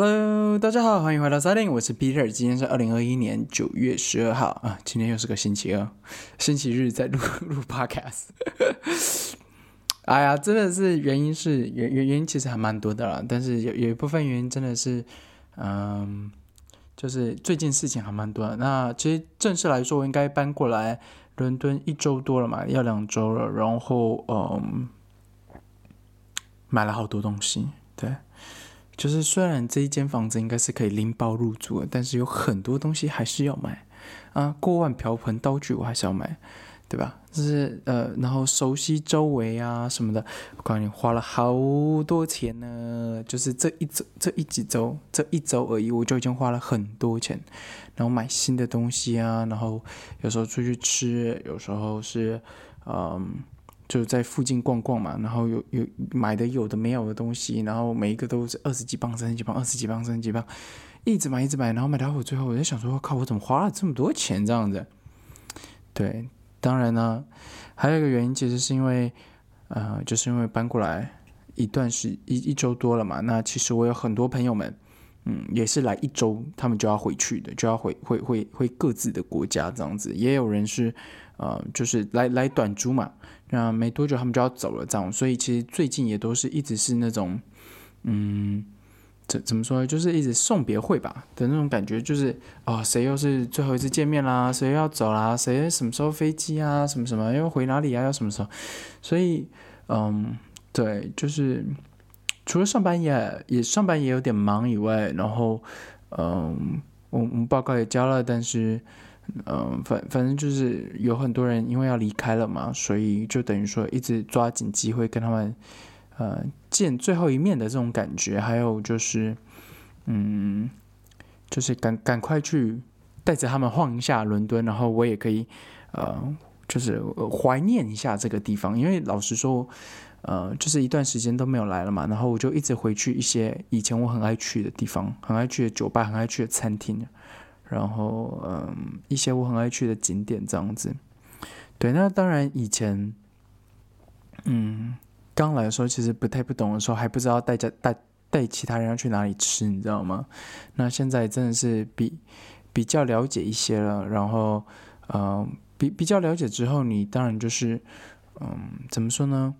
Hello，大家好，欢迎回到萨丁我是 Peter，今天是二零二一年九月十二号啊，今天又是个星期二，星期日在录 录 Podcast。哎呀，真的是原因是原原原因其实还蛮多的啦，但是有有一部分原因真的是，嗯，就是最近事情还蛮多的。那其实正式来说，我应该搬过来伦敦一周多了嘛，要两周了，然后嗯，买了好多东西，对。就是虽然这一间房子应该是可以拎包入住的，但是有很多东西还是要买啊，锅碗瓢盆刀具我还是要买，对吧？就是呃，然后熟悉周围啊什么的，我告诉你花了好多钱呢。就是这一周这一几周这一周而已，我就已经花了很多钱，然后买新的东西啊，然后有时候出去吃，有时候是嗯。就在附近逛逛嘛，然后有有买的有的没有的东西，然后每一个都是二十几磅、三十几磅、二十几磅、三十几磅，一直买一直买，然后买到我最后我在想说，靠，我怎么花了这么多钱这样子？对，当然呢，还有一个原因其实是因为，呃，就是因为搬过来一段时一一周多了嘛，那其实我有很多朋友们，嗯，也是来一周，他们就要回去的，就要回回回回各自的国家这样子，也有人是。呃，就是来来短租嘛，那没多久他们就要走了，这样，所以其实最近也都是一直是那种，嗯，怎怎么说呢，就是一直送别会吧的那种感觉，就是哦，谁又是最后一次见面啦，谁要走啦，谁什么时候飞机啊，什么什么要回哪里啊，要什么时候，所以，嗯，对，就是除了上班也也上班也有点忙以外，然后，嗯，我我们报告也交了，但是。嗯，反反正就是有很多人因为要离开了嘛，所以就等于说一直抓紧机会跟他们呃见最后一面的这种感觉，还有就是嗯，就是赶赶快去带着他们晃一下伦敦，然后我也可以呃就是怀念一下这个地方，因为老实说呃就是一段时间都没有来了嘛，然后我就一直回去一些以前我很爱去的地方，很爱去的酒吧，很爱去的餐厅。然后，嗯，一些我很爱去的景点这样子，对。那当然，以前，嗯，刚来的时候其实不太不懂的时候，还不知道带家带带其他人要去哪里吃，你知道吗？那现在真的是比比较了解一些了。然后，呃，比比较了解之后，你当然就是，嗯，怎么说呢？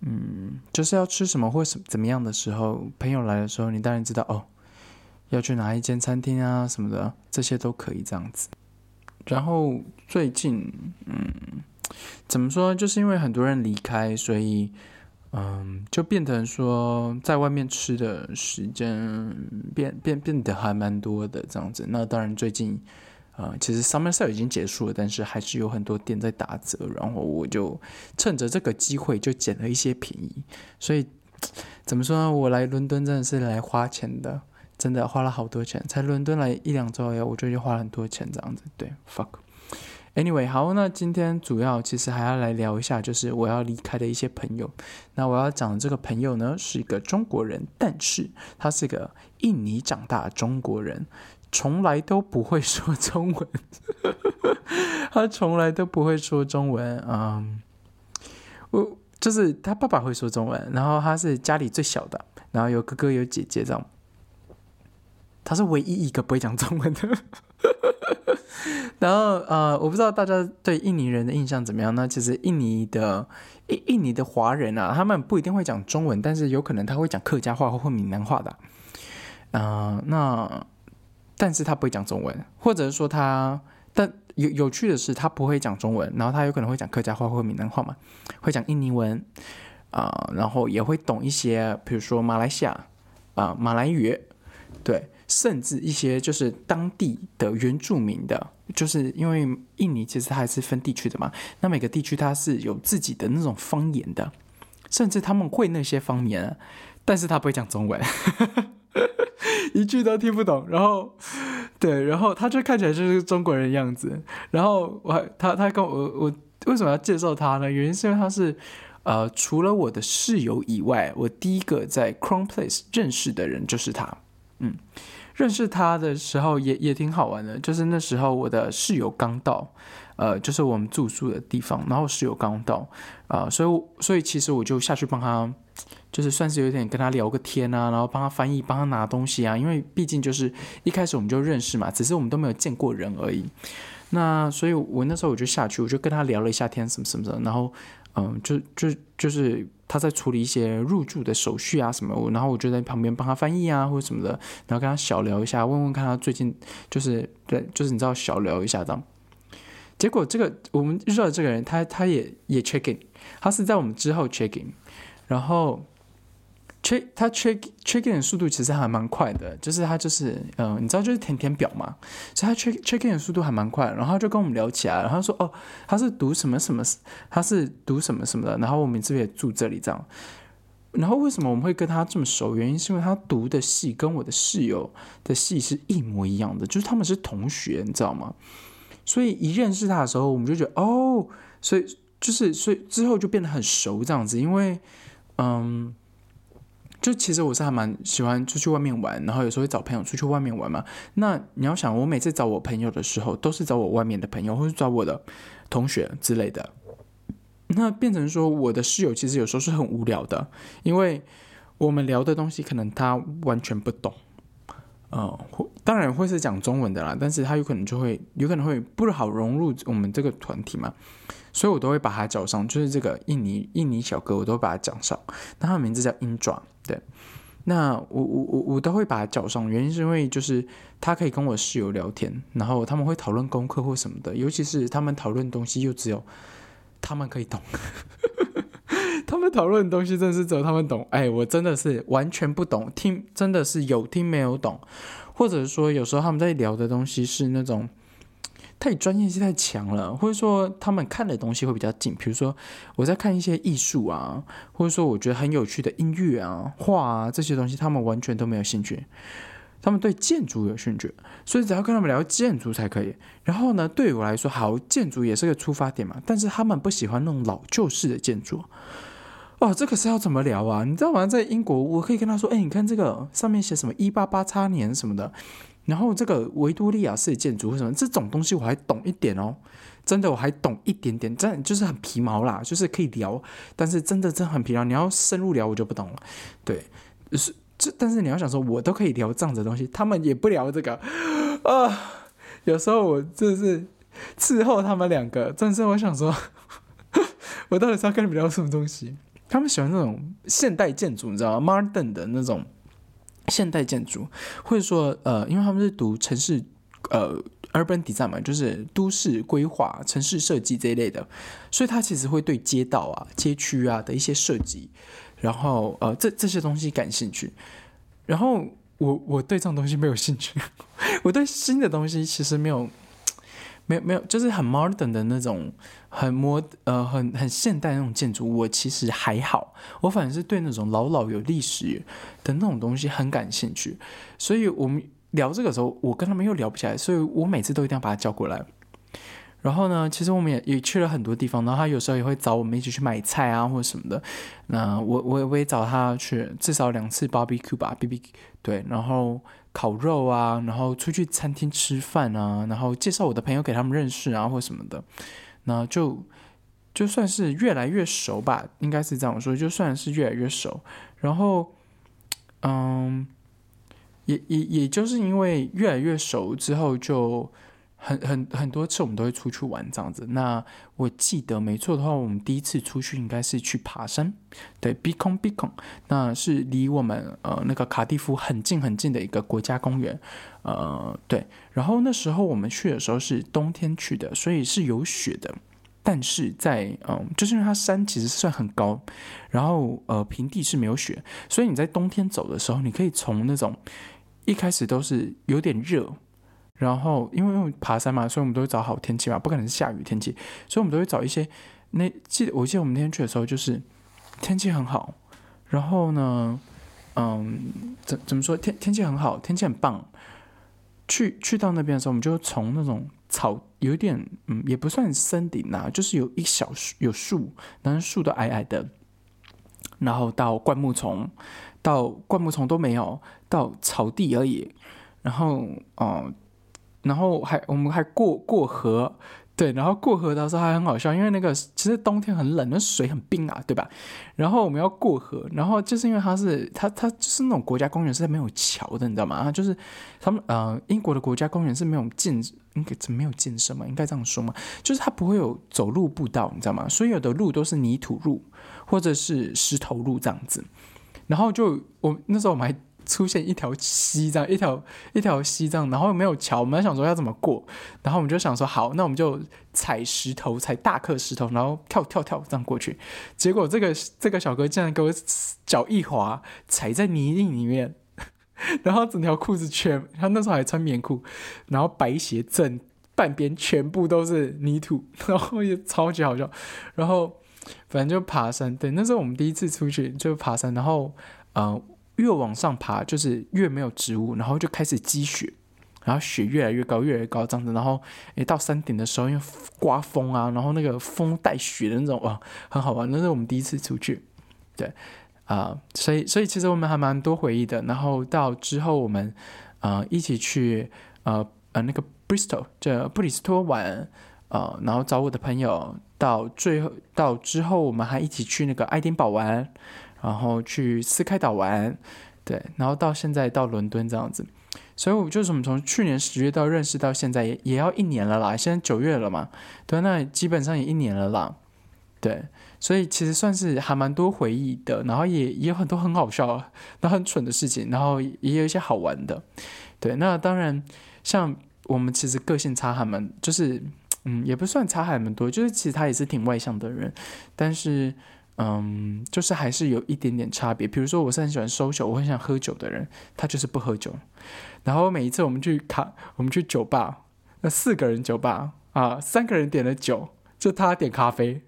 嗯，就是要吃什么或什怎么样的时候，朋友来的时候，你当然知道哦。要去哪一间餐厅啊什么的，这些都可以这样子。然后最近，嗯，怎么说？就是因为很多人离开，所以，嗯，就变成说在外面吃的时间变变变得还蛮多的这样子。那当然，最近，呃，其实 summer sale 已经结束了，但是还是有很多店在打折。然后我就趁着这个机会就捡了一些便宜。所以，怎么说呢？我来伦敦真的是来花钱的。真的花了好多钱，才伦敦来一两周呀，我就已经花了很多钱这样子。对，fuck。Anyway，好，那今天主要其实还要来聊一下，就是我要离开的一些朋友。那我要讲的这个朋友呢，是一个中国人，但是他是个印尼长大的中国人，从来都不会说中文。他从来都不会说中文，嗯，我就是他爸爸会说中文，然后他是家里最小的，然后有哥哥有姐姐这样。他是唯一一个不会讲中文的，然后呃，我不知道大家对印尼人的印象怎么样。那其实印尼的印印尼的华人啊，他们不一定会讲中文，但是有可能他会讲客家话或闽南话的。嗯，那但是他不会讲中文，或者是说他，但有有趣的是，他不会讲中文，然后他有可能会讲客家话或闽南话嘛，会讲印尼文啊，然后也会懂一些，比如说马来西亚啊马来语，对。甚至一些就是当地的原住民的，就是因为印尼其实它还是分地区的嘛，那每个地区它是有自己的那种方言的，甚至他们会那些方言，但是他不会讲中文，一句都听不懂。然后，对，然后他就看起来就是中国人样子。然后我还他他跟我我为什么要介绍他呢？原因是因为他是呃除了我的室友以外，我第一个在 Crown Place 认识的人就是他，嗯。认识他的时候也也挺好玩的，就是那时候我的室友刚到，呃，就是我们住宿的地方，然后室友刚到，啊，所以所以其实我就下去帮他，就是算是有点跟他聊个天啊，然后帮他翻译，帮他拿东西啊，因为毕竟就是一开始我们就认识嘛，只是我们都没有见过人而已。那所以，我那时候我就下去，我就跟他聊了一下天，什么什么的，然后，嗯，就就就是他在处理一些入住的手续啊什么，然后我就在旁边帮他翻译啊或者什么的，然后跟他小聊一下，问问看他最近就是对，就是你知道小聊一下这样。结果这个我们遇到的这个人，他他也也 check in，他是在我们之后 check in，然后。Check 他 check check in 的速度其实还蛮快的，就是他就是嗯，你知道就是填填表嘛，所以他 check check in 的速度还蛮快。然后他就跟我们聊起来，然后说哦，他是读什么什么，他是读什么什么的。然后我们这边也住这里这样。然后为什么我们会跟他这么熟？原因是因为他读的系跟我的室友的系是一模一样的，就是他们是同学，你知道吗？所以一认识他的时候，我们就觉得哦，所以就是所以之后就变得很熟这样子，因为嗯。就其实我是还蛮喜欢出去外面玩，然后有时候会找朋友出去外面玩嘛。那你要想，我每次找我朋友的时候，都是找我外面的朋友，或是找我的同学之类的。那变成说，我的室友其实有时候是很无聊的，因为我们聊的东西可能他完全不懂。嗯，当然会是讲中文的啦，但是他有可能就会有可能会不好融入我们这个团体嘛。所以我都会把他叫上，就是这个印尼印尼小哥，我都把他叫上。那他的名字叫鹰爪，对。那我我我我都会把他叫上，原因是因为就是他可以跟我室友聊天，然后他们会讨论功课或什么的，尤其是他们讨论东西又只有他们可以懂。他们讨论的东西真的是只有他们懂，哎，我真的是完全不懂，听真的是有听没有懂，或者说有时候他们在聊的东西是那种。太专业性太强了，或者说他们看的东西会比较近。比如说我在看一些艺术啊，或者说我觉得很有趣的音乐啊、画啊这些东西，他们完全都没有兴趣。他们对建筑有兴趣，所以只要跟他们聊建筑才可以。然后呢，对我来说，好建筑也是个出发点嘛。但是他们不喜欢那种老旧式的建筑。哇，这个是要怎么聊啊？你知道吗？在英国，我可以跟他说：“哎，你看这个上面写什么一八八叉年什么的。”然后这个维多利亚式建筑为什么这种东西我还懂一点哦，真的我还懂一点点，真就是很皮毛啦，就是可以聊，但是真的真的很皮毛。你要深入聊我就不懂了，对，是这，但是你要想说，我都可以聊这样子的东西，他们也不聊这个啊。有时候我就是伺候他们两个，但是我想说，我到底是要跟你们聊什么东西？他们喜欢那种现代建筑，你知道吗？Modern 的那种。现代建筑，或者说，呃，因为他们是读城市，呃，urban design 嘛，就是都市规划、城市设计这一类的，所以他其实会对街道啊、街区啊的一些设计，然后，呃，这这些东西感兴趣。然后我我对这种东西没有兴趣，我对新的东西其实没有。没有没有，就是很 modern 的那种，很模呃很很现代那种建筑，我其实还好，我反而是对那种老老有历史的那种东西很感兴趣，所以我们聊这个时候，我跟他们又聊不起来，所以我每次都一定要把他叫过来。然后呢，其实我们也也去了很多地方，然后他有时候也会找我们一起去买菜啊或者什么的。那我我我也找他去至少两次 barbecue 吧，B B 对，然后。烤肉啊，然后出去餐厅吃饭啊，然后介绍我的朋友给他们认识啊，或什么的，那就就算是越来越熟吧，应该是这样说，就算是越来越熟。然后，嗯，也也也就是因为越来越熟之后就。很很很多次我们都会出去玩这样子。那我记得没错的话，我们第一次出去应该是去爬山，对，Bicon Bicon，那是离我们呃那个卡蒂夫很近很近的一个国家公园，呃对。然后那时候我们去的时候是冬天去的，所以是有雪的。但是在嗯，就是因为它山其实算很高，然后呃平地是没有雪，所以你在冬天走的时候，你可以从那种一开始都是有点热。然后，因为爬山嘛，所以我们都会找好天气嘛，不可能是下雨天气，所以我们都会找一些。那记得我记得我们那天去的时候，就是天气很好。然后呢，嗯，怎怎么说？天天气很好，天气很棒。去去到那边的时候，我们就从那种草，有点嗯，也不算森林呐，就是有一小树有树，但是树都矮矮的。然后到灌木丛，到灌木丛都没有，到草地而已。然后，哦。然后还我们还过过河，对，然后过河的时候还很好笑，因为那个其实冬天很冷，那水很冰啊，对吧？然后我们要过河，然后就是因为它是它它就是那种国家公园是没有桥的，你知道吗？就是他们呃英国的国家公园是没有建，应该没有建设嘛？应该这样说嘛？就是它不会有走路步道，你知道吗？所有的路都是泥土路或者是石头路这样子。然后就我那时候我们还。出现一条溪这样，一条一条溪这样，然后没有桥，我们想说要怎么过，然后我们就想说好，那我们就踩石头，踩大颗石头，然后跳跳跳这样过去。结果这个这个小哥竟然给我脚一滑，踩在泥泞里面，然后整条裤子全，他那时候还穿棉裤，然后白鞋正半边全部都是泥土，然后也超级好笑。然后反正就爬山，对，那时候我们第一次出去就爬山，然后嗯。越往上爬，就是越没有植物，然后就开始积雪，然后雪越来越高，越来越高这样子。然后，诶，到山顶的时候，因为刮风啊，然后那个风带雪的那种，哇，很好玩。那是我们第一次出去，对，啊，所以，所以其实我们还蛮多回忆的。然后到之后，我们啊一起去呃呃那个 Bristol 这布里斯托玩，呃，然后找我的朋友。到最后，到之后，我们还一起去那个爱丁堡玩。然后去斯开岛玩，对，然后到现在到伦敦这样子，所以我就是我们从去年十月到认识到现在也也要一年了啦，现在九月了嘛，对，那基本上也一年了啦，对，所以其实算是还蛮多回忆的，然后也也有很多很好笑、那很蠢的事情，然后也有一些好玩的，对，那当然像我们其实个性差还蛮，就是嗯，也不算差还蛮多，就是其实他也是挺外向的人，但是。嗯，就是还是有一点点差别。比如说，我是很喜欢收酒，我很想喝酒的人，他就是不喝酒。然后每一次我们去卡，我们去酒吧，那四个人酒吧啊，三个人点了酒，就他点咖啡，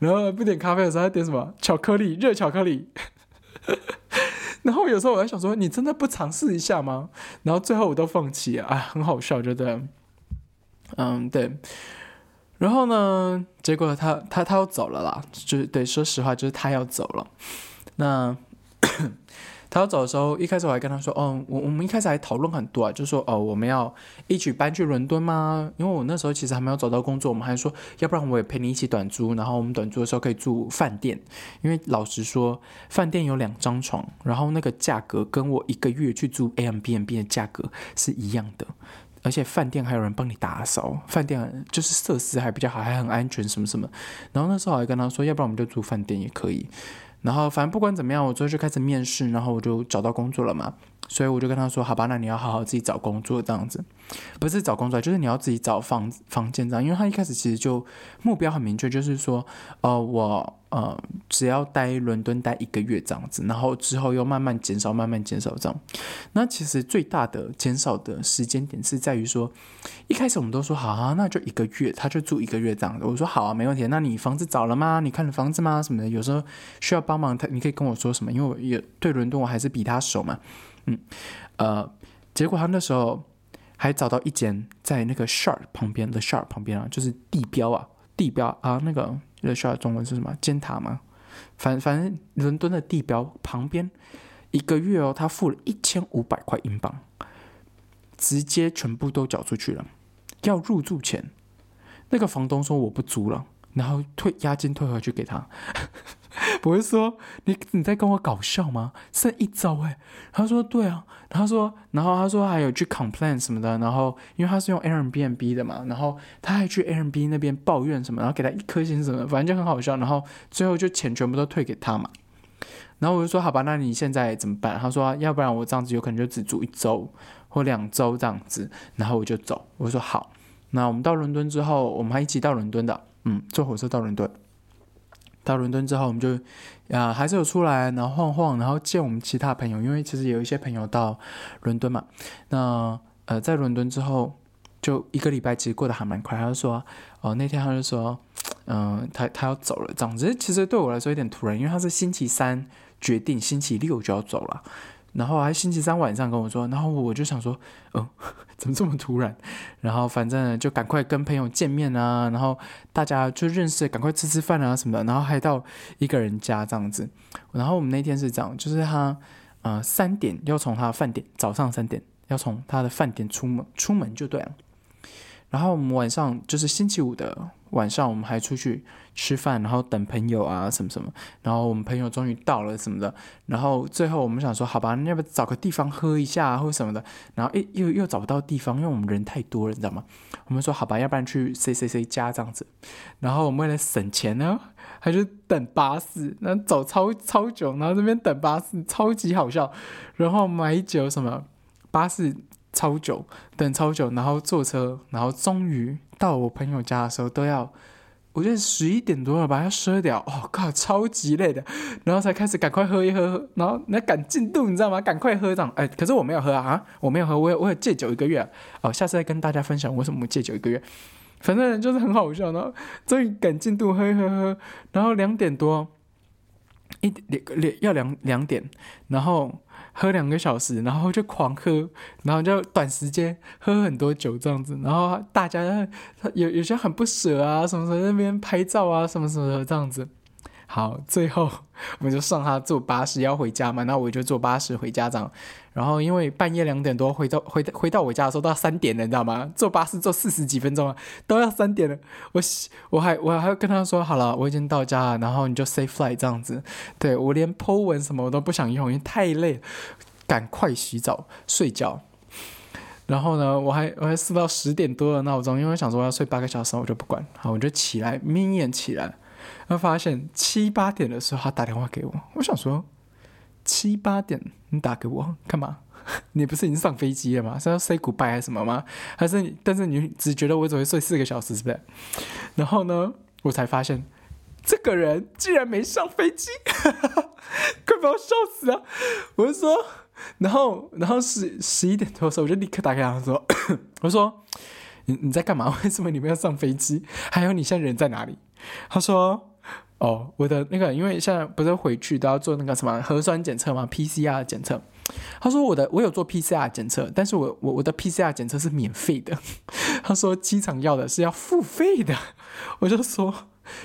然后不点咖啡的时候，他点什么巧克力，热巧克力。然后有时候我在想说，你真的不尝试一下吗？然后最后我都放弃啊，很好笑，觉得，嗯，对。然后呢？结果他他他要走了啦，就是对，说实话，就是他要走了。那他要走的时候，一开始我还跟他说：“哦，我我们一开始还讨论很多啊，就说哦，我们要一起搬去伦敦吗？因为我那时候其实还没有找到工作，我们还说要不然我也陪你一起短租，然后我们短租的时候可以住饭店。因为老实说，饭店有两张床，然后那个价格跟我一个月去住 A M B N B 的价格是一样的。”而且饭店还有人帮你打扫，饭店就是设施还比较好，还很安全什么什么。然后那时候我还跟他说，要不然我们就住饭店也可以。然后反正不管怎么样，我最后就开始面试，然后我就找到工作了嘛。所以我就跟他说：“好吧，那你要好好自己找工作这样子，不是找工作，就是你要自己找房房间这样。因为他一开始其实就目标很明确，就是说，呃，我呃只要待伦敦待一个月这样子，然后之后又慢慢减少，慢慢减少这样。那其实最大的减少的时间点是在于说，一开始我们都说好啊，那就一个月，他就住一个月这样子。我说好啊，没问题。那你房子找了吗？你看了房子吗？什么的？有时候需要帮忙，他你可以跟我说什么，因为我也对伦敦我还是比他熟嘛。”，嗯呃，结果他那时候还找到一间在那个 Sharp 旁边，The Sharp 旁边啊，就是地标啊，地标啊，那个 The Sharp 中文是什么？尖塔吗？反反正伦敦的地标旁边，一个月哦，他付了一千五百块英镑，直接全部都缴出去了。要入住前，那个房东说我不租了，然后退押金退回去给他。不是说你你在跟我搞笑吗？剩一周哎，他说对啊，他说，然后他说还有去 complain 什么的，然后因为他是用 Airbnb 的嘛，然后他还去 Airbnb 那边抱怨什么，然后给他一颗星什么，反正就很好笑，然后最后就钱全部都退给他嘛。然后我就说好吧，那你现在怎么办？他说要不然我这样子有可能就只住一周或两周这样子，然后我就走。我说好，那我们到伦敦之后，我们还一起到伦敦的，嗯，坐火车到伦敦。到伦敦之后，我们就啊还是有出来，然后晃晃，然后见我们其他朋友，因为其实有一些朋友到伦敦嘛。那呃，在伦敦之后，就一个礼拜，其实过得还蛮快。他就说，哦，那天他就说，嗯，他他要走了，总之。其实对我来说有点突然，因为他是星期三决定，星期六就要走了。然后还星期三晚上跟我说，然后我就想说，嗯，怎么这么突然？然后反正就赶快跟朋友见面啊，然后大家就认识，赶快吃吃饭啊什么的。然后还到一个人家这样子。然后我们那天是这样，就是他，呃，三点要从他的饭点，早上三点要从他的饭点出门，出门就对了。然后我们晚上就是星期五的晚上，我们还出去吃饭，然后等朋友啊什么什么。然后我们朋友终于到了什么的，然后最后我们想说，好吧，那要不找个地方喝一下或者什么的。然后诶，又又找不到地方，因为我们人太多了，你知道吗？我们说好吧，要不然去 C C C 家这样子。然后我们为了省钱呢，还是等巴士，那走超超久，然后这边等巴士超级好笑。然后买酒什么，巴士。超久，等超久，然后坐车，然后终于到我朋友家的时候，都要，我觉得十一点多了吧，要十二点，哦靠，超级累的，然后才开始赶快喝一喝，然后那赶进度，你知道吗？赶快喝这样，哎，可是我没有喝啊，我没有喝，我有我有戒酒一个月，哦，下次再跟大家分享为什么戒酒一个月，反正就是很好笑，然后终于赶进度喝一喝喝，然后两点多，一两两要两两点，然后。喝两个小时，然后就狂喝，然后就短时间喝很多酒这样子，然后大家有有些很不舍啊，什么什么那边拍照啊，什么什么的这样子。好，最后 我们就上他坐巴士要回家嘛，那我就坐巴士回家这样。然后因为半夜两点多回到回回到我家的时候都要三点了，你知道吗？坐巴士坐四十几分钟啊，都要三点了。我我还我还要跟他说好了，我已经到家了，然后你就 say fly 这样子。对我连 po 文什么我都不想用，因为太累，赶快洗澡睡觉。然后呢，我还我还设到十点多的闹钟，因为我想说要睡八个小时，我就不管。好，我就起来，眯眼起来。然后发现七八点的时候，他打电话给我。我想说，七八点你打给我干嘛？你不是已经上飞机了吗？是要 say goodbye 还是什么吗？还是你？但是你只觉得我只会睡四个小时，是不是？然后呢，我才发现这个人竟然没上飞机，快把我笑死了！我就说，然后，然后十十一点多的时候，我就立刻打给他说：“我说，你你在干嘛？为什么你没有上飞机？还有你现在人在哪里？” 他说：“哦，我的那个，因为现在不是回去都要做那个什么核酸检测吗？PCR 检测。他说我的我有做 PCR 检测，但是我我我的 PCR 检测是免费的。他说机场要的是要付费的。我就说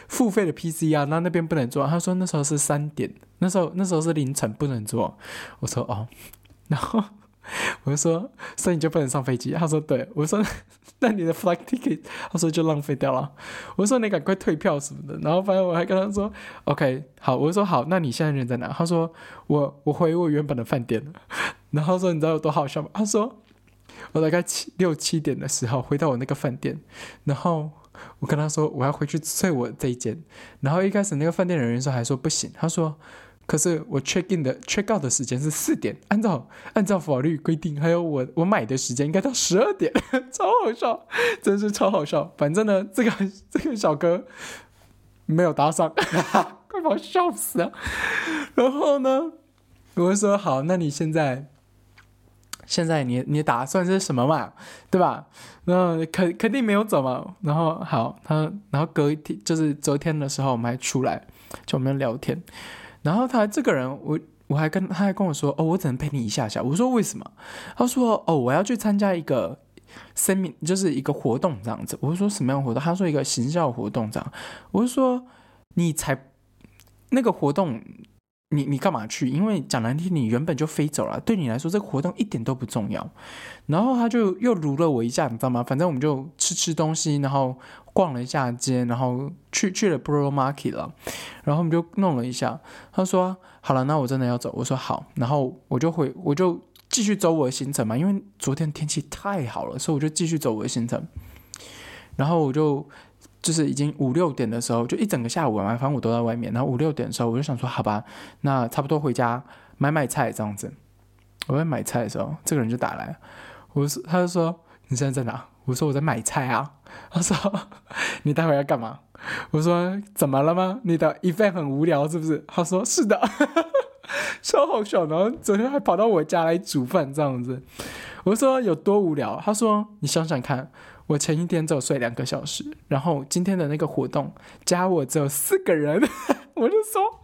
付费的 PCR，那那边不能做。他说那时候是三点，那时候那时候是凌晨不能做。我说哦，然后。”我就说，所以你就不能上飞机？他说对。我说 那你的 flight ticket，他说就浪费掉了。我说你赶快退票什么的。然后反正我还跟他说，OK，好。我说好，那你现在人在哪？他说我我回我原本的饭店了。然后说你知道有多好笑吗？他说我大概七六七点的时候回到我那个饭店，然后我跟他说我要回去睡我这一间。然后一开始那个饭店的人员说还说不行，他说。可是我 check in 的 check out 的时间是四点，按照按照法律规定，还有我我买的时间应该到十二点，超好笑，真是超好笑。反正呢，这个 这个小哥没有搭上，快把我笑死了。然后呢，我就说好，那你现在现在你你打算是什么嘛？对吧？那肯肯定没有走嘛。然后好，他然后隔一天就是昨天的时候，我们还出来就我们聊天。然后他这个人，我我还跟他还跟我说，哦，我只能陪你一下下。我说为什么？他说，哦，我要去参加一个生命，就是一个活动这样子。我说什么样活动？他说一个行销活动这样。我说你才那个活动。你你干嘛去？因为讲难听，你原本就飞走了，对你来说这个活动一点都不重要。然后他就又撸了我一下，你知道吗？反正我们就吃吃东西，然后逛了一下街，然后去去了 Bro Market 了，然后我们就弄了一下。他说好了，那我真的要走。我说好，然后我就回，我就继续走我的行程嘛。因为昨天天气太好了，所以我就继续走我的行程。然后我就。就是已经五六点的时候，就一整个下午嘛，反正我都在外面。然后五六点的时候，我就想说，好吧，那差不多回家买买菜这样子。我在买菜的时候，这个人就打来，我说，他就说你现在在哪？我说我在买菜啊。他说你待会要干嘛？我说怎么了吗？你的 event 很无聊是不是？他说是的，超好笑。然后昨天还跑到我家来煮饭这样子。我说有多无聊？他说你想想看。我前一天只有睡两个小时，然后今天的那个活动加我只有四个人，我就说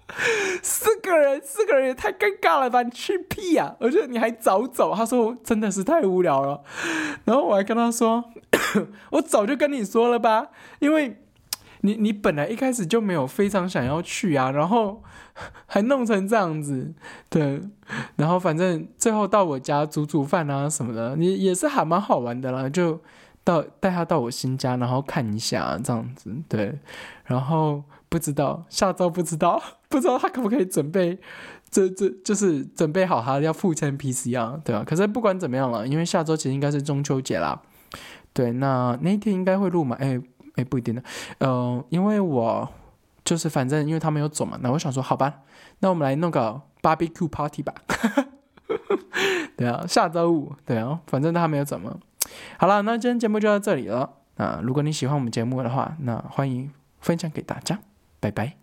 四个人，四个人也太尴尬了吧？你去屁呀！我觉得你还早走。他说真的是太无聊了，然后我还跟他说，我早就跟你说了吧，因为你你本来一开始就没有非常想要去啊，然后还弄成这样子，对，然后反正最后到我家煮煮饭啊什么的，你也是还蛮好玩的啦，就。到带他到我新家，然后看一下这样子，对，然后不知道下周不知道不知道他可不可以准备，这这就是准备好他要付签 PCR，对吧？可是不管怎么样了，因为下周其实应该是中秋节啦，对，那那天应该会录嘛？哎哎，不一定的，嗯，因为我就是反正因为他没有走嘛，那我想说好吧，那我们来弄个 barbecue party 吧，对啊，下周五，对啊，反正他没有走嘛。好了，那今天节目就到这里了。那如果你喜欢我们节目的话，那欢迎分享给大家，拜拜。